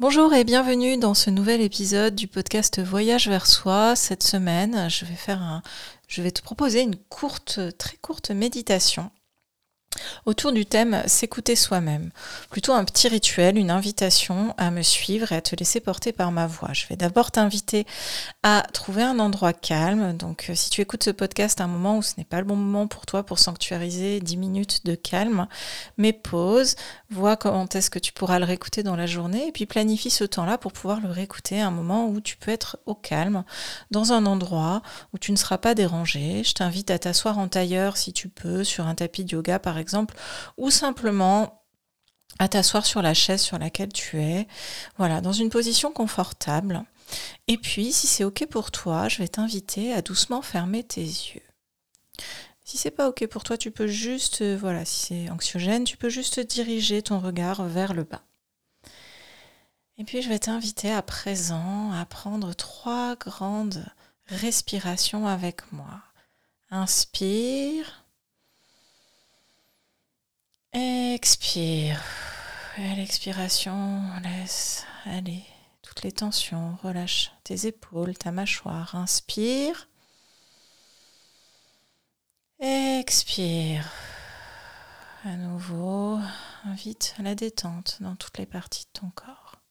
Bonjour et bienvenue dans ce nouvel épisode du podcast Voyage vers soi. Cette semaine, je vais te proposer une courte, très courte méditation autour du thème s'écouter soi-même. Plutôt un petit rituel, une invitation à me suivre et à te laisser porter par ma voix. Je vais d'abord t'inviter à trouver un endroit calme. Donc euh, si tu écoutes ce podcast à un moment où ce n'est pas le bon moment pour toi pour sanctuariser 10 minutes de calme, mais pause, vois comment est-ce que tu pourras le réécouter dans la journée et puis planifie ce temps-là pour pouvoir le réécouter à un moment où tu peux être au calme, dans un endroit où tu ne seras pas dérangé. Je t'invite à t'asseoir en tailleur si tu peux, sur un tapis de yoga par exemple, ou simplement à t'asseoir sur la chaise sur laquelle tu es, voilà, dans une position confortable. Et puis, si c'est OK pour toi, je vais t'inviter à doucement fermer tes yeux. Si c'est pas OK pour toi, tu peux juste, euh, voilà, si c'est anxiogène, tu peux juste diriger ton regard vers le bas. Et puis, je vais t'inviter à présent à prendre trois grandes respirations avec moi. Inspire. Expire. Et à l'expiration, laisse aller toutes les tensions. Relâche tes épaules, ta mâchoire. Inspire. Expire. À nouveau, invite la détente dans toutes les parties de ton corps.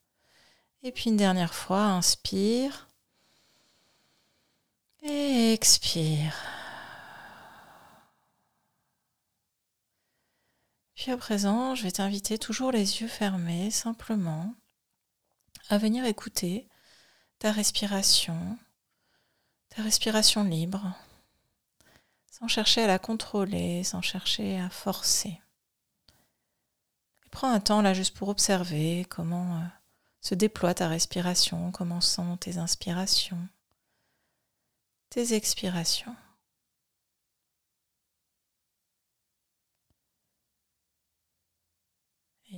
Et puis une dernière fois, inspire. Et expire. Puis à présent, je vais t'inviter toujours les yeux fermés, simplement, à venir écouter ta respiration, ta respiration libre, sans chercher à la contrôler, sans chercher à forcer. prends un temps là juste pour observer comment euh, se déploie ta respiration, comment sont tes inspirations, tes expirations.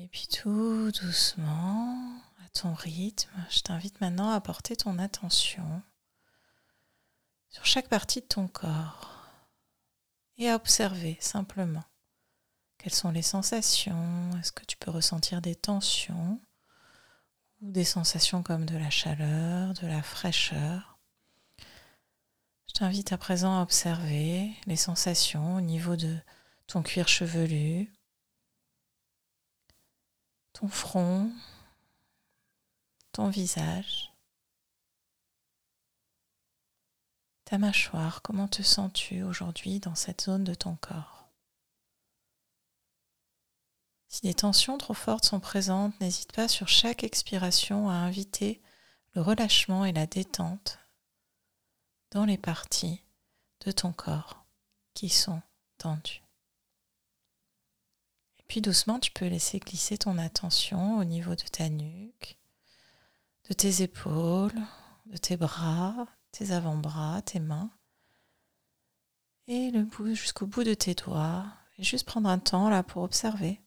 Et puis tout doucement, à ton rythme, je t'invite maintenant à porter ton attention sur chaque partie de ton corps et à observer simplement quelles sont les sensations, est-ce que tu peux ressentir des tensions ou des sensations comme de la chaleur, de la fraîcheur? Je t'invite à présent à observer les sensations au niveau de ton cuir chevelu, ton front, ton visage, ta mâchoire, comment te sens-tu aujourd'hui dans cette zone de ton corps? Si des tensions trop fortes sont présentes, n'hésite pas sur chaque expiration à inviter le relâchement et la détente dans les parties de ton corps qui sont tendues. Puis doucement, tu peux laisser glisser ton attention au niveau de ta nuque, de tes épaules, de tes bras, tes avant-bras, tes mains, et le bout jusqu'au bout de tes doigts. Et juste prendre un temps là pour observer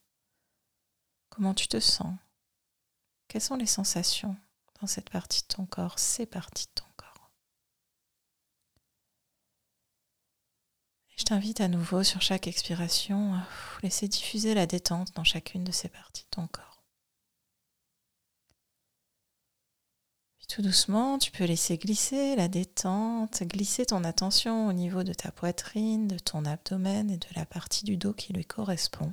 comment tu te sens, quelles sont les sensations dans cette partie de ton corps, ces parties de ton Je t'invite à nouveau sur chaque expiration à laisser diffuser la détente dans chacune de ces parties de ton corps. Tout doucement, tu peux laisser glisser la détente, glisser ton attention au niveau de ta poitrine, de ton abdomen et de la partie du dos qui lui correspond.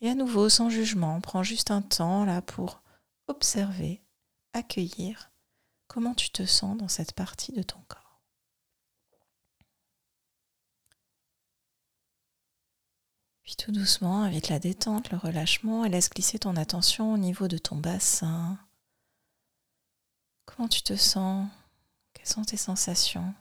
Et à nouveau, sans jugement, prends juste un temps là pour observer, accueillir comment tu te sens dans cette partie de ton corps. Puis tout doucement, avec la détente, le relâchement, et laisse glisser ton attention au niveau de ton bassin. Comment tu te sens? Quelles sont tes sensations?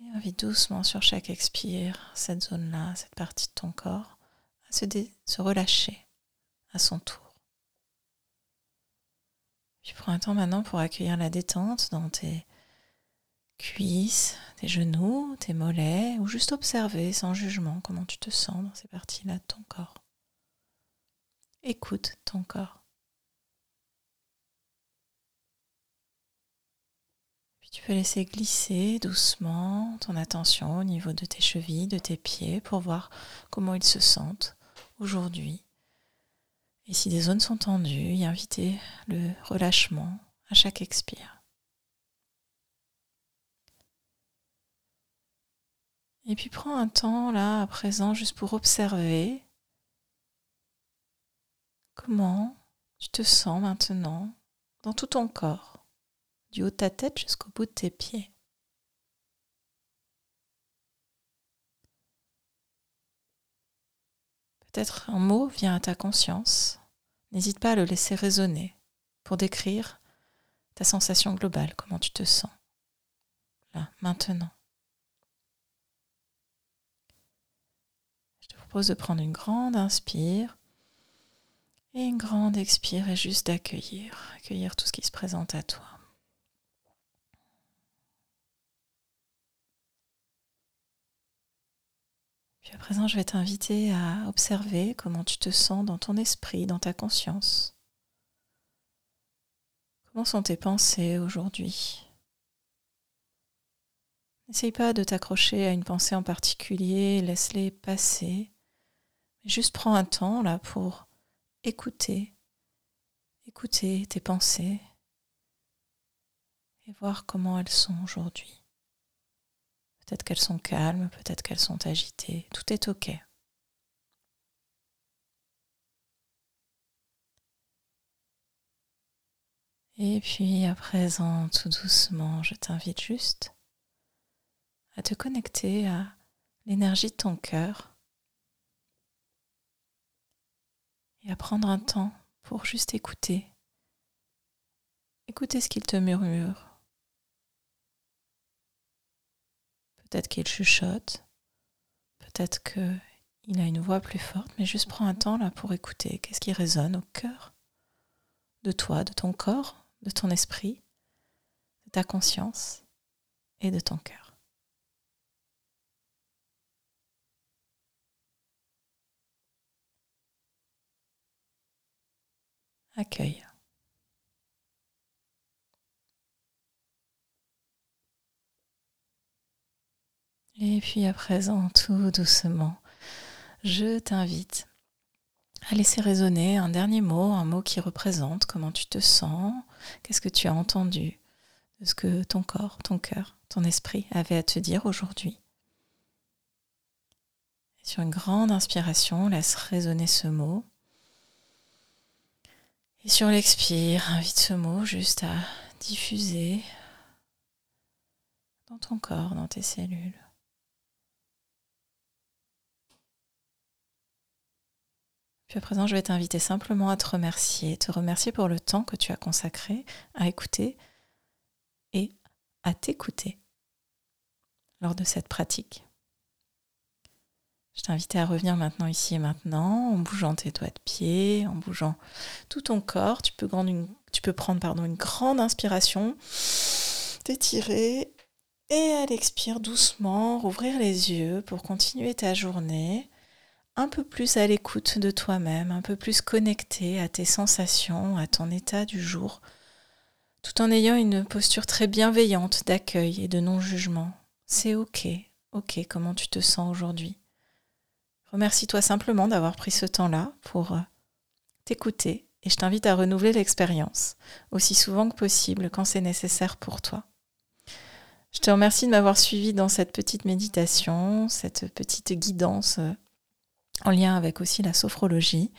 Et invite doucement sur chaque expire cette zone-là, cette partie de ton corps, à se, se relâcher à son tour. Puis prends un temps maintenant pour accueillir la détente dans tes cuisses, tes genoux, tes mollets, ou juste observer sans jugement comment tu te sens dans ces parties-là de ton corps. Écoute ton corps. Puis tu peux laisser glisser doucement ton attention au niveau de tes chevilles, de tes pieds, pour voir comment ils se sentent aujourd'hui Et si des zones sont tendues, y inviter le relâchement à chaque expire. Et puis prends un temps là à présent juste pour observer comment tu te sens maintenant dans tout ton corps, du haut de ta tête jusqu'au bout de tes pieds. Peut-être un mot vient à ta conscience. N'hésite pas à le laisser résonner pour décrire ta sensation globale, comment tu te sens. Là, maintenant. Je te propose de prendre une grande inspire et une grande expire et juste d'accueillir, accueillir tout ce qui se présente à toi. Puis à présent, je vais t'inviter à observer comment tu te sens dans ton esprit, dans ta conscience. Comment sont tes pensées aujourd'hui? N'essaye pas de t'accrocher à une pensée en particulier, laisse-les passer. Juste prends un temps là pour écouter, écouter tes pensées et voir comment elles sont aujourd'hui. Peut-être qu'elles sont calmes, peut-être qu'elles sont agitées. Tout est OK. Et puis à présent, tout doucement, je t'invite juste à te connecter à l'énergie de ton cœur et à prendre un temps pour juste écouter. Écouter ce qu'il te murmure. Peut-être qu'il chuchote, peut-être qu'il a une voix plus forte, mais juste prends un temps là pour écouter. Qu'est-ce qui résonne au cœur de toi, de ton corps, de ton esprit, de ta conscience et de ton cœur. Accueille. Et puis à présent, tout doucement, je t'invite à laisser résonner un dernier mot, un mot qui représente comment tu te sens, qu'est-ce que tu as entendu de ce que ton corps, ton cœur, ton esprit avait à te dire aujourd'hui. Sur une grande inspiration, laisse résonner ce mot. Et sur l'expire, invite ce mot juste à diffuser dans ton corps, dans tes cellules. Puis à présent, je vais t'inviter simplement à te remercier, te remercier pour le temps que tu as consacré à écouter et à t'écouter lors de cette pratique. Je t'invite à revenir maintenant ici et maintenant en bougeant tes doigts de pied, en bougeant tout ton corps. Tu peux, prendre une grande inspiration, t'étirer et à l'expire doucement, rouvrir les yeux pour continuer ta journée un peu plus à l'écoute de toi-même, un peu plus connecté à tes sensations, à ton état du jour, tout en ayant une posture très bienveillante d'accueil et de non-jugement. C'est ok, ok comment tu te sens aujourd'hui? Remercie-toi simplement d'avoir pris ce temps-là pour euh, t'écouter et je t'invite à renouveler l'expérience aussi souvent que possible quand c'est nécessaire pour toi. Je te remercie de m'avoir suivi dans cette petite méditation, cette petite guidance euh, en lien avec aussi la sophrologie.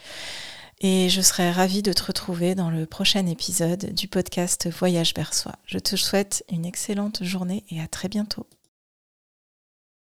Et je serai ravie de te retrouver dans le prochain épisode du podcast Voyage soi. Je te souhaite une excellente journée et à très bientôt.